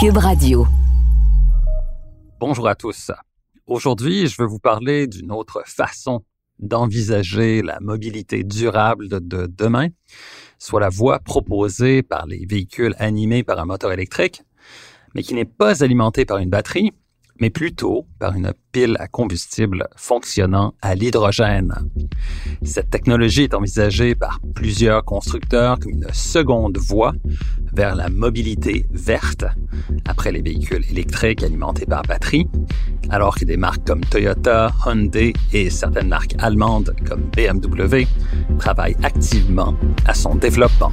Cube Radio. Bonjour à tous. Aujourd'hui, je veux vous parler d'une autre façon d'envisager la mobilité durable de, demain, soit la voie proposée par les véhicules animés par un moteur électrique, mais qui n'est pas alimenté par une batterie, mais plutôt par une pile à combustible fonctionnant à l'hydrogène. Cette technologie est envisagée par plusieurs constructeurs comme une seconde voie vers la mobilité verte, après les véhicules électriques alimentés par batterie, alors que des marques comme Toyota, Hyundai et certaines marques allemandes comme BMW travaillent activement à son développement.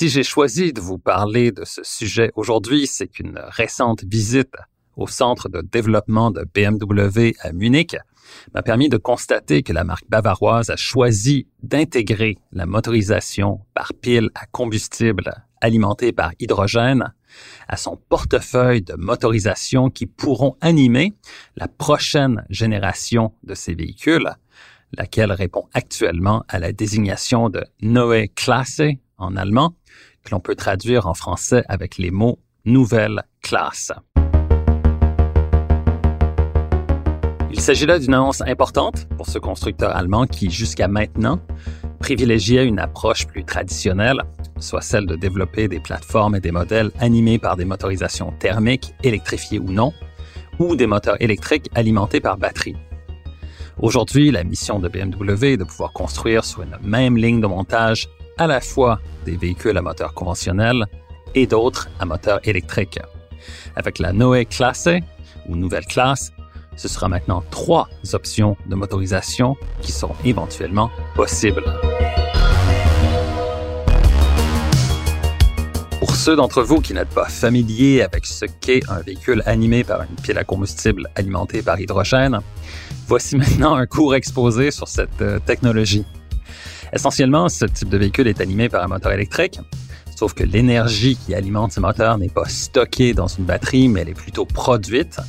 Si j'ai choisi de vous parler de ce sujet aujourd'hui, c'est qu'une récente visite au centre de développement de BMW à Munich m'a permis de constater que la marque bavaroise a choisi d'intégrer la motorisation par pile à combustible alimentée par hydrogène à son portefeuille de motorisation qui pourront animer la prochaine génération de ces véhicules, laquelle répond actuellement à la désignation de Neue Klasse en allemand, que l'on peut traduire en français avec les mots nouvelle classe. Il s'agit là d'une annonce importante pour ce constructeur allemand qui, jusqu'à maintenant, privilégiait une approche plus traditionnelle, soit celle de développer des plateformes et des modèles animés par des motorisations thermiques, électrifiées ou non, ou des moteurs électriques alimentés par batterie. Aujourd'hui, la mission de BMW est de pouvoir construire sur une même ligne de montage à la fois des véhicules à moteur conventionnel et d'autres à moteur électrique. Avec la Noé Classe ou nouvelle classe, ce sera maintenant trois options de motorisation qui sont éventuellement possibles. Pour ceux d'entre vous qui n'êtes pas familiers avec ce qu'est un véhicule animé par une pile à combustible alimentée par hydrogène, voici maintenant un court exposé sur cette euh, technologie. Essentiellement, ce type de véhicule est animé par un moteur électrique, sauf que l'énergie qui alimente ce moteur n'est pas stockée dans une batterie, mais elle est plutôt produite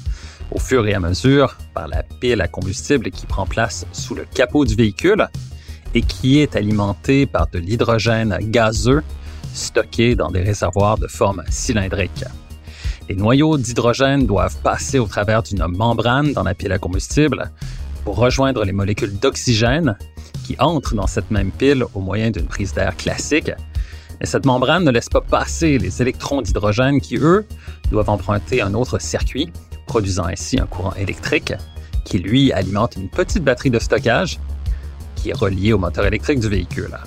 au fur et à mesure par la pile à combustible qui prend place sous le capot du véhicule et qui est alimentée par de l'hydrogène gazeux stocké dans des réservoirs de forme cylindrique. Les noyaux d'hydrogène doivent passer au travers d'une membrane dans la pile à combustible pour rejoindre les molécules d'oxygène qui entrent dans cette même pile au moyen d'une prise d'air classique. Mais cette membrane ne laisse pas passer les électrons d'hydrogène qui, eux, doivent emprunter un autre circuit, produisant ainsi un courant électrique qui, lui, alimente une petite batterie de stockage qui est reliée au moteur électrique du véhicule.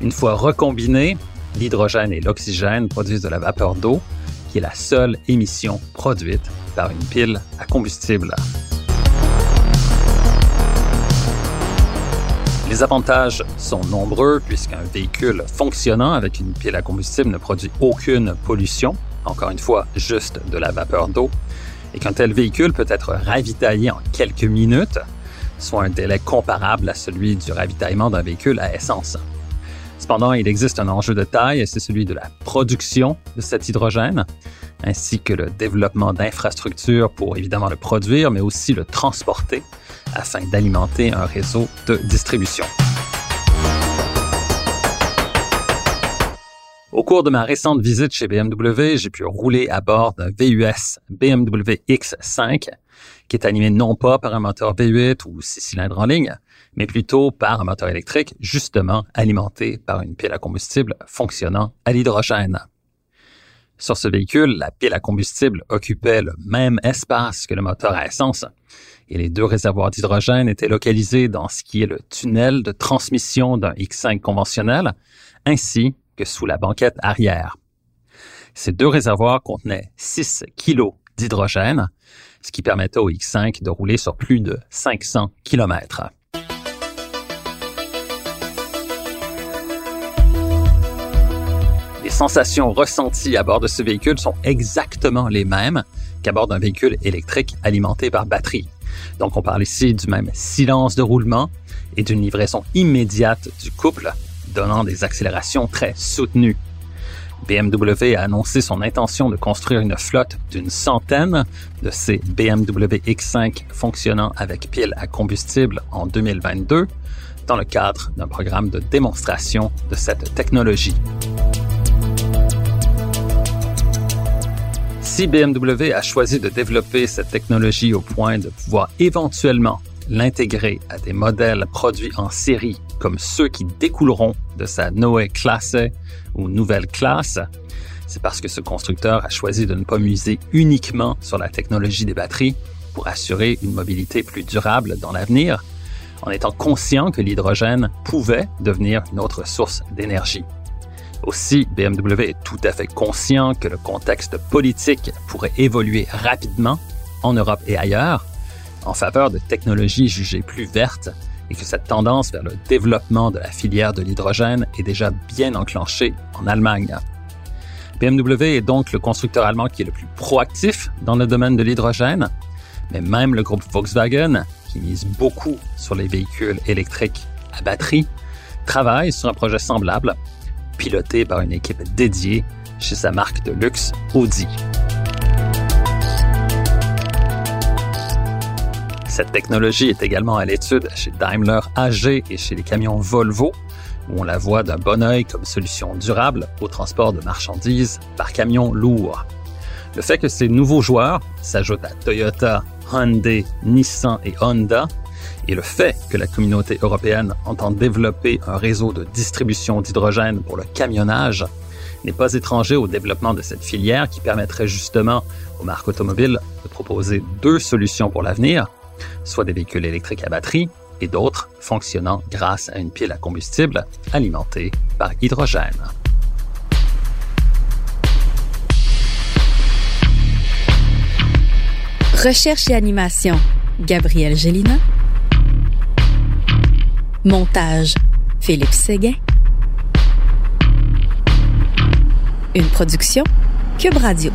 Une fois recombinés, l'hydrogène et l'oxygène produisent de la vapeur d'eau, qui est la seule émission produite par une pile à combustible. Les avantages sont nombreux puisqu'un véhicule fonctionnant avec une pile à combustible ne produit aucune pollution, encore une fois juste de la vapeur d'eau, et qu'un tel véhicule peut être ravitaillé en quelques minutes, soit un délai comparable à celui du ravitaillement d'un véhicule à essence. Cependant, il existe un enjeu de taille c'est celui de la production de cet hydrogène, ainsi que le développement d'infrastructures pour évidemment le produire, mais aussi le transporter afin d'alimenter un réseau de distribution. Au cours de ma récente visite chez BMW, j'ai pu rouler à bord d'un VUS BMW X5 qui est animé non pas par un moteur V8 ou six cylindres en ligne, mais plutôt par un moteur électrique justement alimenté par une pile à combustible fonctionnant à l'hydrogène. Sur ce véhicule, la pile à combustible occupait le même espace que le moteur à essence, et les deux réservoirs d'hydrogène étaient localisés dans ce qui est le tunnel de transmission d'un X5 conventionnel, ainsi que sous la banquette arrière. Ces deux réservoirs contenaient 6 kg d'hydrogène, ce qui permettait au X5 de rouler sur plus de 500 km. Sensations ressenties à bord de ce véhicule sont exactement les mêmes qu'à bord d'un véhicule électrique alimenté par batterie. Donc on parle ici du même silence de roulement et d'une livraison immédiate du couple, donnant des accélérations très soutenues. BMW a annoncé son intention de construire une flotte d'une centaine de ces BMW X5 fonctionnant avec piles à combustible en 2022 dans le cadre d'un programme de démonstration de cette technologie. Si BMW a choisi de développer cette technologie au point de pouvoir éventuellement l'intégrer à des modèles produits en série comme ceux qui découleront de sa Noé Classe ou nouvelle classe, c'est parce que ce constructeur a choisi de ne pas miser uniquement sur la technologie des batteries pour assurer une mobilité plus durable dans l'avenir, en étant conscient que l'hydrogène pouvait devenir une autre source d'énergie. Aussi, BMW est tout à fait conscient que le contexte politique pourrait évoluer rapidement en Europe et ailleurs en faveur de technologies jugées plus vertes et que cette tendance vers le développement de la filière de l'hydrogène est déjà bien enclenchée en Allemagne. BMW est donc le constructeur allemand qui est le plus proactif dans le domaine de l'hydrogène, mais même le groupe Volkswagen, qui mise beaucoup sur les véhicules électriques à batterie, travaille sur un projet semblable piloté par une équipe dédiée chez sa marque de luxe Audi. Cette technologie est également à l'étude chez Daimler AG et chez les camions Volvo, où on la voit d'un bon oeil comme solution durable au transport de marchandises par camion lourd. Le fait que ces nouveaux joueurs s'ajoutent à Toyota, Hyundai, Nissan et Honda et le fait que la communauté européenne entend développer un réseau de distribution d'hydrogène pour le camionnage n'est pas étranger au développement de cette filière qui permettrait justement aux marques automobiles de proposer deux solutions pour l'avenir, soit des véhicules électriques à batterie et d'autres fonctionnant grâce à une pile à combustible alimentée par hydrogène. Recherche et animation, Gabriel Gélina. Montage, Philippe Séguin. Une production, Cube Radio.